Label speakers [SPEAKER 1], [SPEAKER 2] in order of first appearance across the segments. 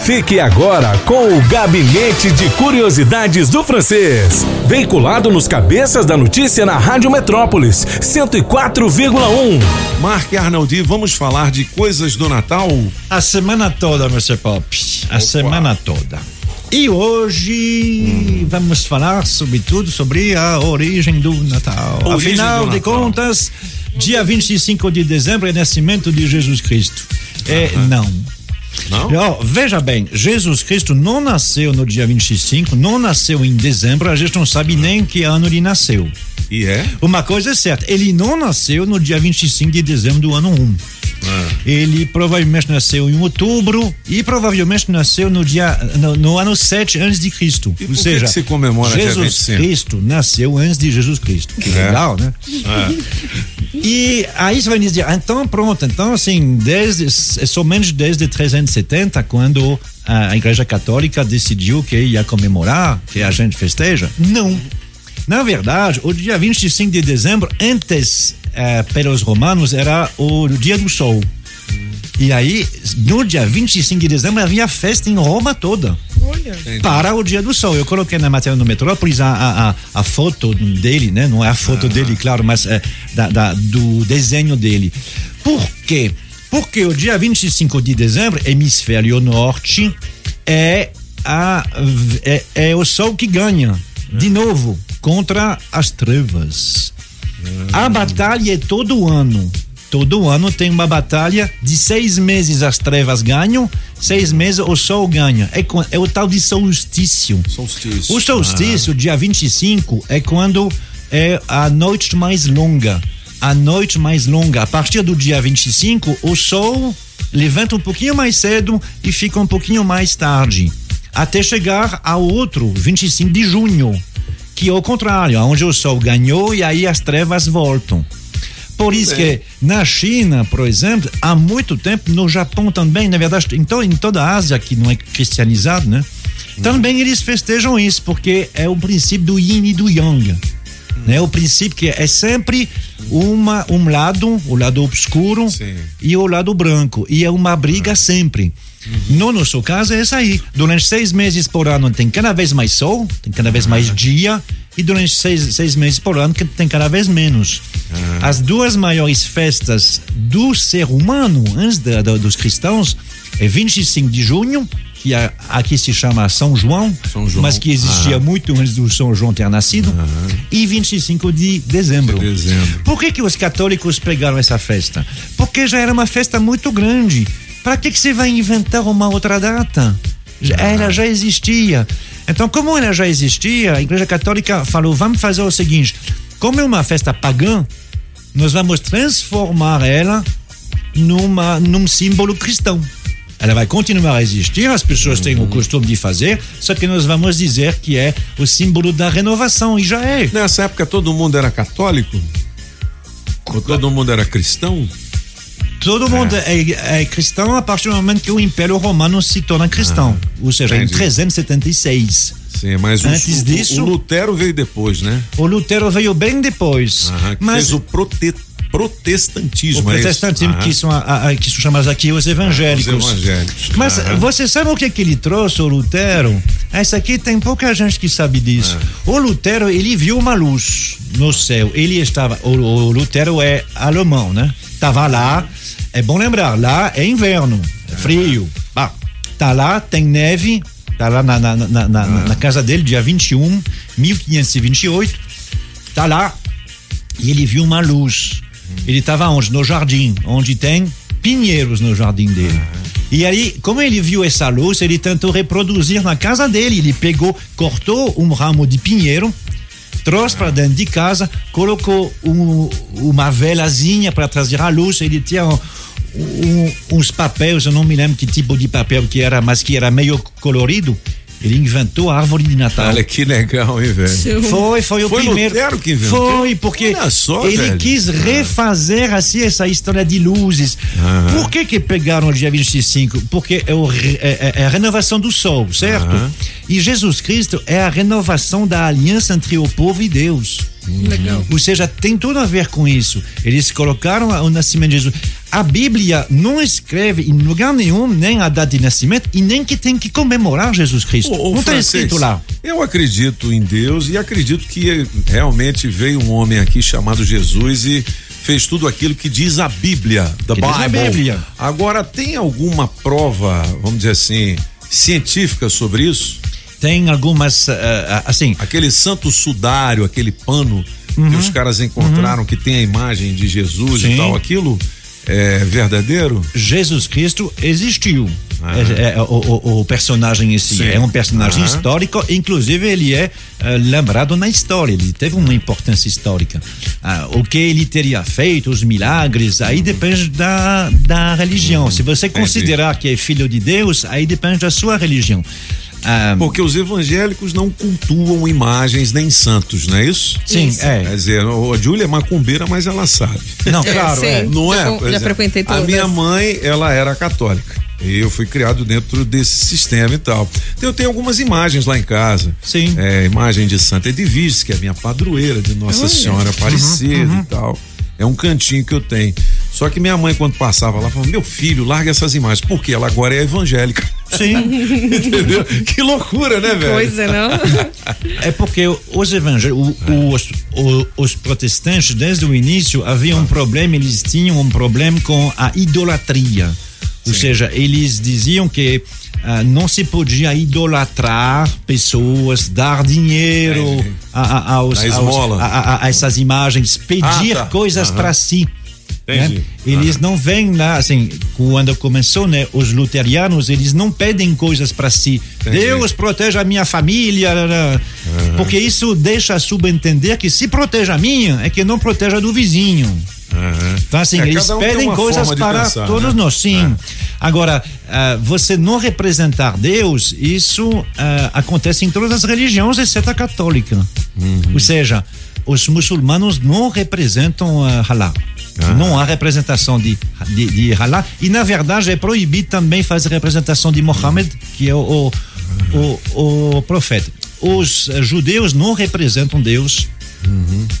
[SPEAKER 1] Fique agora com o Gabinete de Curiosidades do Francês. Veiculado nos cabeças da notícia na Rádio Metrópolis, 104,1.
[SPEAKER 2] Marc Arnaldi, vamos falar de coisas do Natal?
[SPEAKER 3] A semana toda, Mr. Pop. A
[SPEAKER 2] Opa.
[SPEAKER 3] semana toda. E hoje
[SPEAKER 2] Hum.
[SPEAKER 3] vamos falar sobretudo sobre a origem do Natal.
[SPEAKER 2] Origem
[SPEAKER 3] Afinal
[SPEAKER 2] do
[SPEAKER 3] de
[SPEAKER 2] Natal.
[SPEAKER 3] contas, dia 25 de dezembro é nascimento de Jesus Cristo. É, não.
[SPEAKER 2] Não?
[SPEAKER 3] Ó, veja bem, Jesus Cristo não nasceu no dia 25, não nasceu em dezembro, a gente não sabe nem que ano ele nasceu.
[SPEAKER 2] E é?
[SPEAKER 3] Uma coisa é certa, ele não nasceu no dia 25 de dezembro do ano 1.
[SPEAKER 2] Ah.
[SPEAKER 3] Ele provavelmente nasceu em outubro e provavelmente nasceu no dia no, no ano 7 antes de Cristo.
[SPEAKER 2] E
[SPEAKER 3] Ou seja,
[SPEAKER 2] que se comemora
[SPEAKER 3] Jesus
[SPEAKER 2] 25?
[SPEAKER 3] Cristo nasceu antes de Jesus Cristo. Que
[SPEAKER 2] É.
[SPEAKER 3] legal, né? E aí você vai me dizer, então pronto, então assim, desde, é somente desde 370, quando a, a Igreja Católica decidiu que ia comemorar, que a gente festeja? Não. Na verdade, o dia 25 de dezembro, antes, pelos romanos, era o dia do sol. E aí, no dia 25 de dezembro, havia festa em Roma toda para o dia do sol. Eu coloquei na matéria no Metrópolis a, a, a, foto dele, né? Não é a foto dele, claro, mas é, da, da- do desenho dele. Por quê? Porque o dia 25 de dezembro, hemisfério norte, é, a, é, é o sol que ganha, de novo, contra as trevas. A batalha é todo ano. Todo ano tem uma batalha de seis meses as trevas ganham, seis meses o sol ganha. É, é o tal de solstício.
[SPEAKER 2] Solstício.
[SPEAKER 3] O solstício, dia 25, é quando é a noite mais longa. A noite mais longa. A partir do dia 25, o sol levanta um pouquinho mais cedo e fica um pouquinho mais tarde. Até chegar ao outro, 25 de junho, que é o contrário, onde o sol ganhou e aí as trevas voltam. Por isso que na China, por exemplo, há muito tempo, no Japão também, na verdade, então em toda a Ásia que não é cristianizado, né? Também eles festejam isso, porque é o princípio do yin e do yang. Né? O princípio que é sempre uma, um lado, o lado obscuro
[SPEAKER 2] Sim.
[SPEAKER 3] e o lado branco. E é uma briga sempre. No nosso caso é isso aí. Durante seis meses por ano tem cada vez mais sol, tem cada vez mais dia, e durante seis, seis meses por ano que tem cada vez menos. As duas maiores festas do ser humano, antes da- da- dos cristãos, é 25 de junho, que aqui se chama São João,
[SPEAKER 2] São João.
[SPEAKER 3] mas que existia
[SPEAKER 2] Ah.
[SPEAKER 3] muito antes do São João ter nascido, e 25 de dezembro.
[SPEAKER 2] De dezembro.
[SPEAKER 3] Por que, que os católicos pegaram essa festa? Porque já era uma festa muito grande. Para que, que você vai inventar uma outra data? Já- Ela já existia. Então, como ela já existia, a Igreja Católica falou: vamos fazer o seguinte: como é uma festa pagã, nós vamos transformar ela numa, num símbolo cristão. Ela vai continuar a existir, as pessoas têm o costume de fazer, só que nós vamos dizer que é o símbolo da renovação, e já é.
[SPEAKER 2] Nessa época todo mundo era católico? Todo mundo era cristão?
[SPEAKER 3] Todo mundo é, é cristão a partir do momento que o Império Romano se torna cristão. Ou seja,
[SPEAKER 2] entendi.
[SPEAKER 3] em 376.
[SPEAKER 2] Sim, mas o,
[SPEAKER 3] Antes
[SPEAKER 2] o-
[SPEAKER 3] disso-
[SPEAKER 2] o Lutero veio depois, né?
[SPEAKER 3] O Lutero veio bem depois.
[SPEAKER 2] Aham,
[SPEAKER 3] mas
[SPEAKER 2] fez o prote- protestantismo.
[SPEAKER 3] o
[SPEAKER 2] é isso?
[SPEAKER 3] protestantismo,
[SPEAKER 2] Aham.
[SPEAKER 3] que são, a- a- que são chamados aqui os evangélicos.
[SPEAKER 2] Os evangélicos.
[SPEAKER 3] Mas
[SPEAKER 2] Aham.
[SPEAKER 3] você sabe o que, que ele trouxe, o Lutero? Essa aqui tem pouca gente que sabe disso.
[SPEAKER 2] Ah.
[SPEAKER 3] O Lutero, ele viu uma luz no céu. Ele estava. O, o Lutero é alemão, né? Estava lá. É bom lembrar, lá é inverno, é frio. Bah, tá lá, tem neve. Tá lá na, na, na, na,
[SPEAKER 2] Ah.
[SPEAKER 3] na casa dele, dia 21, 1528. Tá lá, e ele viu uma luz. Ele estava onde? No jardim, onde tem pinheiros no jardim dele. E aí, como ele viu essa luz, ele tentou reproduzir na casa dele. Ele pegou, cortou um ramo de pinheiro, trouxe para dentro de casa, colocou um- uma velazinha para trazer a luz. Ele tinha um- um- uns papéis, eu não me lembro que tipo de papel que era, mas que era meio colorido. Ele inventou a árvore de Natal.
[SPEAKER 2] Olha que legal, hein, velho?
[SPEAKER 3] Foi, foi o
[SPEAKER 2] Foi
[SPEAKER 3] primeiro.
[SPEAKER 2] Lutero que inventou?
[SPEAKER 3] Foi, porque
[SPEAKER 2] só,
[SPEAKER 3] ele
[SPEAKER 2] velho.
[SPEAKER 3] quis refazer assim essa história de luzes.
[SPEAKER 2] Aham.
[SPEAKER 3] Por que que pegaram o dia 25? Porque é, o é- é- é a renovação do sol, certo?
[SPEAKER 2] Aham.
[SPEAKER 3] E Jesus Cristo é a renovação da aliança entre o povo e Deus.
[SPEAKER 4] Legal.
[SPEAKER 3] Ou seja, tem tudo a ver com isso. Eles colocaram o nascimento de Jesus. A Bíblia não escreve em lugar nenhum nem a data de nascimento e nem que tem que comemorar Jesus Cristo.
[SPEAKER 2] Ô, ô,
[SPEAKER 3] não está escrito lá.
[SPEAKER 2] Eu acredito em Deus e acredito que realmente veio um homem aqui chamado Jesus e fez tudo aquilo que diz a Bíblia, da.
[SPEAKER 3] Bíblia.
[SPEAKER 2] Agora, tem alguma prova, vamos dizer assim, científica sobre isso?
[SPEAKER 3] Tem algumas, ah, assim,
[SPEAKER 2] Aquele santo sudário, aquele pano
[SPEAKER 3] Uhum.
[SPEAKER 2] que os caras encontraram que tem a imagem de Jesus
[SPEAKER 3] Sim.
[SPEAKER 2] e tal, aquilo é verdadeiro?
[SPEAKER 3] Jesus Cristo existiu.
[SPEAKER 2] Ah.
[SPEAKER 3] É- é- o, o- o personagem em si
[SPEAKER 2] Sim.
[SPEAKER 3] é um personagem
[SPEAKER 2] Ah.
[SPEAKER 3] histórico, inclusive ele é eh, lembrado na história, ele teve uma importância histórica. Ah, o que ele teria feito, os milagres, aí depende da, da religião. Se você considerar que é filho de Deus, aí depende da sua religião. Ah,
[SPEAKER 2] Porque os evangélicos não cultuam imagens nem santos, não é isso?
[SPEAKER 3] sim,
[SPEAKER 4] Isso.
[SPEAKER 3] é.
[SPEAKER 2] Quer dizer, a Júlia é macumbeira, mas ela sabe.
[SPEAKER 3] Não,
[SPEAKER 4] É,
[SPEAKER 3] claro,
[SPEAKER 4] sim.
[SPEAKER 3] é.
[SPEAKER 2] Não é?
[SPEAKER 4] com- já
[SPEAKER 2] é.
[SPEAKER 4] frequentei
[SPEAKER 2] A
[SPEAKER 4] todas.
[SPEAKER 2] minha mãe, ela era católica. E eu fui criado dentro desse sistema e tal. Então eu tenho algumas imagens lá em casa.
[SPEAKER 3] Sim.
[SPEAKER 2] É, imagem de Santa Edviges, que é a minha padroeira de Nossa
[SPEAKER 4] Olha.
[SPEAKER 2] Senhora Aparecida e tal. É um cantinho que eu tenho. Só que minha mãe, quando passava lá, falava: Meu filho, larga essas imagens. Porque ela agora é evangélica.
[SPEAKER 3] Sim.
[SPEAKER 2] Entendeu? Que loucura, né, velho?
[SPEAKER 4] Coisa, não?
[SPEAKER 3] É porque os evangélicos, os, o- os protestantes, desde o início, havia um problema, eles tinham um problema com a idolatria. Ou seja, eles diziam que ah, não se podia idolatrar pessoas, dar dinheiro a, a- aos,
[SPEAKER 2] A
[SPEAKER 3] aos- a, a- a essas imagens, pedir
[SPEAKER 2] Ah, tá.
[SPEAKER 3] coisas para si.
[SPEAKER 2] Entendi.
[SPEAKER 3] né? Eles não vêm lá, assim, quando começou, né? Os luterianos, eles não pedem coisas para si.
[SPEAKER 2] Entendi.
[SPEAKER 3] Deus protege a minha família, né, né? porque isso deixa subentender que se protege a minha, é que não protege a do vizinho.
[SPEAKER 2] Aham.
[SPEAKER 3] Então, assim,
[SPEAKER 2] É,
[SPEAKER 3] eles
[SPEAKER 2] um
[SPEAKER 3] pedem coisas para
[SPEAKER 2] pensar,
[SPEAKER 3] todos
[SPEAKER 2] né?
[SPEAKER 3] nós, sim. Agora, ah, você não representar Deus, isso ah, acontece em todas as religiões, exceto a católica.
[SPEAKER 2] Uhum.
[SPEAKER 3] Ou seja, os muçulmanos não representam uh, Allah. Não há representação de, de, de Allah. E, na verdade, é proibido também fazer representação de Mohammed, que é o, o, o, o profeta. Os eh, judeus não representam Deus.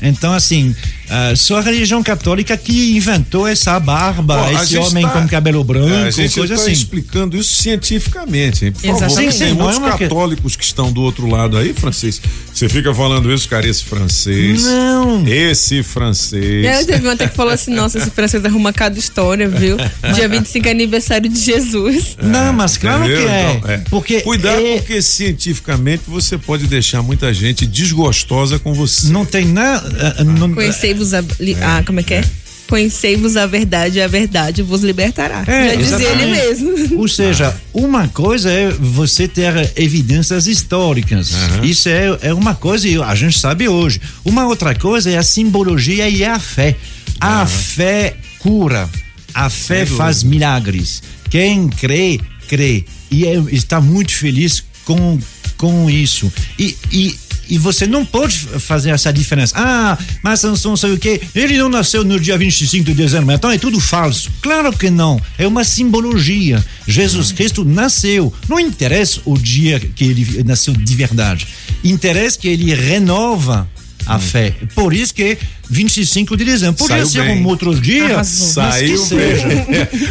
[SPEAKER 3] Então, assim, ah, só a religião católica que inventou essa barba, esse homem
[SPEAKER 2] tá-
[SPEAKER 3] com cabelo branco,
[SPEAKER 2] É, a gente
[SPEAKER 3] coisa
[SPEAKER 2] tá
[SPEAKER 3] assim.
[SPEAKER 2] explicando isso cientificamente, hein? Por favor,
[SPEAKER 4] Exatamente.
[SPEAKER 2] tem
[SPEAKER 3] Sim, sim,
[SPEAKER 2] muitos
[SPEAKER 3] não é uma que-
[SPEAKER 2] católicos que estão do outro lado aí, francês. Você fica falando isso, cara, esse francês.
[SPEAKER 3] Não.
[SPEAKER 2] Esse francês.
[SPEAKER 4] É, teve um até que falou assim: nossa, esse francês arruma cada história, viu? Dia 25 é aniversário de Jesus.
[SPEAKER 3] Não, mas claro
[SPEAKER 2] Entendeu?
[SPEAKER 3] que é.
[SPEAKER 2] Então, é.
[SPEAKER 3] Porque
[SPEAKER 2] Cuidado,
[SPEAKER 3] é-
[SPEAKER 2] porque cientificamente você pode deixar muita gente desgostosa com você.
[SPEAKER 3] não tem nada. ah, não-
[SPEAKER 4] Conhecei-vos a. li- ah, como é que é? Conhecei-vos a verdade, e a verdade vos libertará.
[SPEAKER 3] É,
[SPEAKER 4] Já dizia ele mesmo.
[SPEAKER 3] Ou seja, uma coisa é você ter evidências históricas. Isso é, é uma coisa e a gente sabe hoje. Uma outra coisa é a simbologia e a fé. A fé cura. A fé faz milagres. Quem crê, crê. E é- está muito feliz com, com isso. E, e, e você não pode fazer essa diferença. Ah, mas não sei o quê. Ele não nasceu no dia 25 de dezembro, então é tudo falso. Claro que não. É uma simbologia. Jesus Cristo nasceu. Não interessa o dia que ele nasceu de verdade. Interessa que ele renova a fé. Por isso que 25 de dezembro. Podia
[SPEAKER 2] Saiu
[SPEAKER 3] ser
[SPEAKER 2] bem.
[SPEAKER 3] um outro dia,
[SPEAKER 4] Arrasou.
[SPEAKER 3] mas que
[SPEAKER 2] Saiu
[SPEAKER 3] seja.
[SPEAKER 2] bem.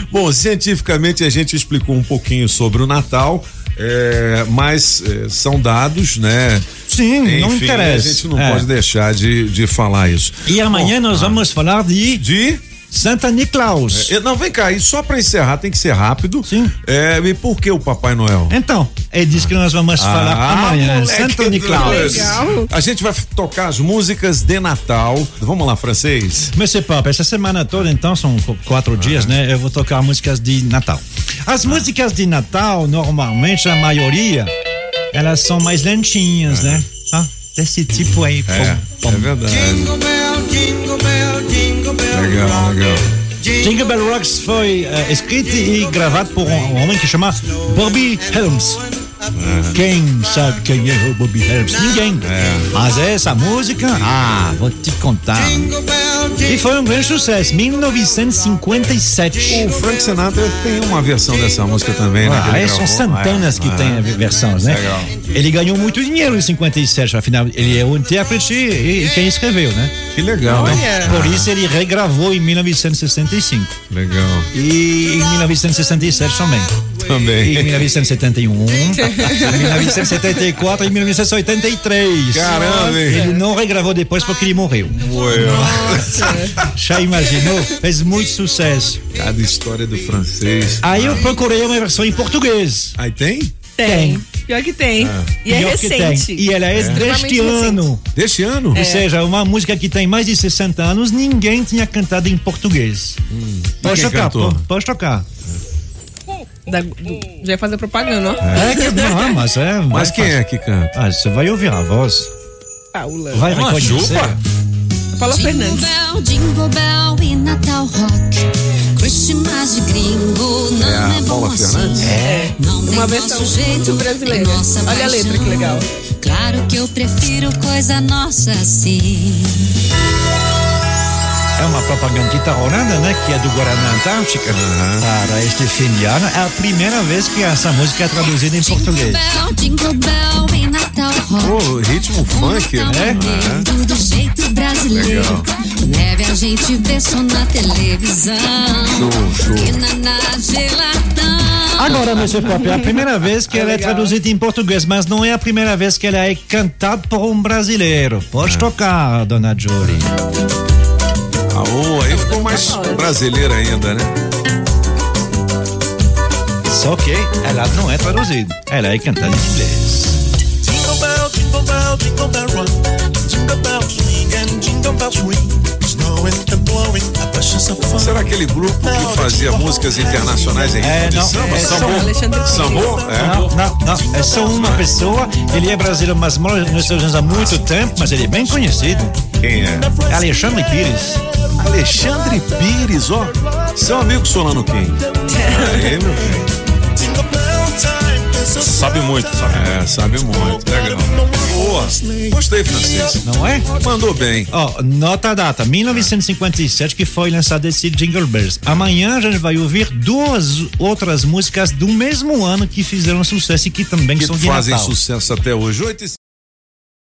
[SPEAKER 2] Bom, cientificamente a gente explicou um pouquinho sobre o Natal, é, mas é, são dados, né?
[SPEAKER 3] Sim, não
[SPEAKER 2] Enfim,
[SPEAKER 3] interessa.
[SPEAKER 2] A gente não
[SPEAKER 3] É.
[SPEAKER 2] pode deixar de, de falar isso.
[SPEAKER 3] E amanhã nós vamos falar de
[SPEAKER 2] De.
[SPEAKER 3] Santa Niklaus.
[SPEAKER 2] É, Não, vem cá, e só pra encerrar, tem que ser rápido.
[SPEAKER 3] Sim.
[SPEAKER 2] É, e por que o Papai Noel?
[SPEAKER 3] Então, é disso que nós vamos falar amanhã.
[SPEAKER 2] Ah, moleque
[SPEAKER 3] Santa Niklaus.
[SPEAKER 4] Legal.
[SPEAKER 2] A gente vai tocar as músicas de Natal. Vamos lá, francês.
[SPEAKER 3] Monsieur Papa, essa semana toda, então, são qu- quatro dias, né? Eu vou tocar músicas de Natal. As músicas de Natal, normalmente, a maioria, elas são mais lentinhas, né? Ah, desse tipo aí.
[SPEAKER 2] É,
[SPEAKER 3] pom,
[SPEAKER 2] é
[SPEAKER 3] pom.
[SPEAKER 2] verdade. Legal, legal.
[SPEAKER 3] Jingle Bell Rocks foi eh, escrito e gravado por um homem que chama Bobby Helms. Quem sabe quem é o Bobby Helms? Ninguém. Mas essa música, ah, vou te contar. E foi um grande sucesso, 1957.
[SPEAKER 2] O Frank Sinatra tem uma versão dessa música também, né?
[SPEAKER 3] Ah,
[SPEAKER 2] ele
[SPEAKER 3] são centenas que
[SPEAKER 2] Ah,
[SPEAKER 3] tem versões, né?
[SPEAKER 2] Legal.
[SPEAKER 3] Ele ganhou muito dinheiro em 57, afinal, ele é o intérprete e, e quem escreveu, né?
[SPEAKER 2] Que legal, hein?
[SPEAKER 3] Por isso ele regravou em 1965
[SPEAKER 2] Legal.
[SPEAKER 3] e em 1967 também.
[SPEAKER 2] Também.
[SPEAKER 3] em 1971, em 1974 e em 1983.
[SPEAKER 2] Caramba, hein?
[SPEAKER 3] Ele não regravou depois porque ele morreu.
[SPEAKER 2] Ué,
[SPEAKER 3] Já imaginou? Fez muito sucesso.
[SPEAKER 2] Cada história do francês.
[SPEAKER 3] Aí eu procurei uma versão em português.
[SPEAKER 2] Aí tem?
[SPEAKER 4] Tem. Pior que tem. E é
[SPEAKER 3] Pior
[SPEAKER 4] recente.
[SPEAKER 3] E ela é, deste
[SPEAKER 4] Extremamente
[SPEAKER 3] ano.
[SPEAKER 2] Deste ano?
[SPEAKER 3] Ou seja, uma música que tem mais de 60 anos, ninguém tinha cantado em português. Pode
[SPEAKER 2] quem
[SPEAKER 3] tocar, pode, pode tocar.
[SPEAKER 4] Da- do- já ia fazer propaganda, ó.
[SPEAKER 3] É que não, mas é.
[SPEAKER 2] Mas
[SPEAKER 3] vai
[SPEAKER 2] quem
[SPEAKER 3] fácil.
[SPEAKER 2] é que canta?
[SPEAKER 3] Ah, você vai ouvir a voz.
[SPEAKER 4] Paula.
[SPEAKER 3] Vai
[SPEAKER 2] Uma
[SPEAKER 3] reconhecer.
[SPEAKER 2] chupa?
[SPEAKER 4] Paula
[SPEAKER 5] Jingle
[SPEAKER 4] Fernandes.
[SPEAKER 5] bell, jingle bell e Natal rock. Christmas de gringo não
[SPEAKER 2] É a
[SPEAKER 5] é, bom
[SPEAKER 2] Paula
[SPEAKER 5] assim.
[SPEAKER 2] Fernandes?
[SPEAKER 5] É.
[SPEAKER 4] Uma versão
[SPEAKER 5] jeito,
[SPEAKER 4] brasileira.
[SPEAKER 5] nossa
[SPEAKER 4] Olha a letra, que legal.
[SPEAKER 5] Claro que eu prefiro coisa nossa assim.
[SPEAKER 3] É uma propaganda rolando, né? Que é do Guaraná Antártica. Para este fim de ano. É a primeira vez que essa música é traduzida em
[SPEAKER 5] Jingle
[SPEAKER 3] português.
[SPEAKER 5] bell, jingle bell e Natal rock.
[SPEAKER 2] Pô, ritmo funk, né?
[SPEAKER 5] maneiro, do jeito brasileiro.
[SPEAKER 2] Legal.
[SPEAKER 5] Leve a gente ver só na televisão.
[SPEAKER 2] Show, show.
[SPEAKER 5] E na, na geladão.
[SPEAKER 3] Agora, Monsieur Pop, é a primeira vez que ela é traduzida em português, mas não é a primeira vez que ela é cantada por um brasileiro. Pode tocar, dona Jolie.
[SPEAKER 2] Ah, ô, aí ficou mais brasileira ainda, né?
[SPEAKER 3] Só que ela não é traduzida. Ela é cantada em inglês.
[SPEAKER 6] Jingle bell, jingle bell, jingle bell rock. Jingle bell swing and jingle bells ring. Snowing and blowing, a precious of fun.
[SPEAKER 2] Será aquele grupo que fazia músicas internacionais em
[SPEAKER 3] É,
[SPEAKER 2] de
[SPEAKER 3] não,
[SPEAKER 2] samba?
[SPEAKER 3] é.
[SPEAKER 2] Sambô? É.
[SPEAKER 3] Não, não, não. É só uma pessoa. Ele é brasileiro, mas mora nos Estados Unidos há muito tempo, mas ele é bem conhecido.
[SPEAKER 2] Quem é?
[SPEAKER 3] Alexandre Pires.
[SPEAKER 2] Alexandre Pires, ó. Seu amigo Solano Kim. Aí, meu filho.
[SPEAKER 6] Bell time is a
[SPEAKER 2] Sabe muito, sabe? É, sabe muito. Legal. Boa. Gostei, francês.
[SPEAKER 3] Não é?
[SPEAKER 2] Mandou bem.
[SPEAKER 3] Ó, nota a data, 1957, que foi lançado esse Jingle Bells. Amanhã a gente vai ouvir duas outras músicas do mesmo ano que fizeram sucesso e que também
[SPEAKER 2] Que
[SPEAKER 3] são de
[SPEAKER 2] fazem
[SPEAKER 3] Natal.
[SPEAKER 2] sucesso até hoje. 8 e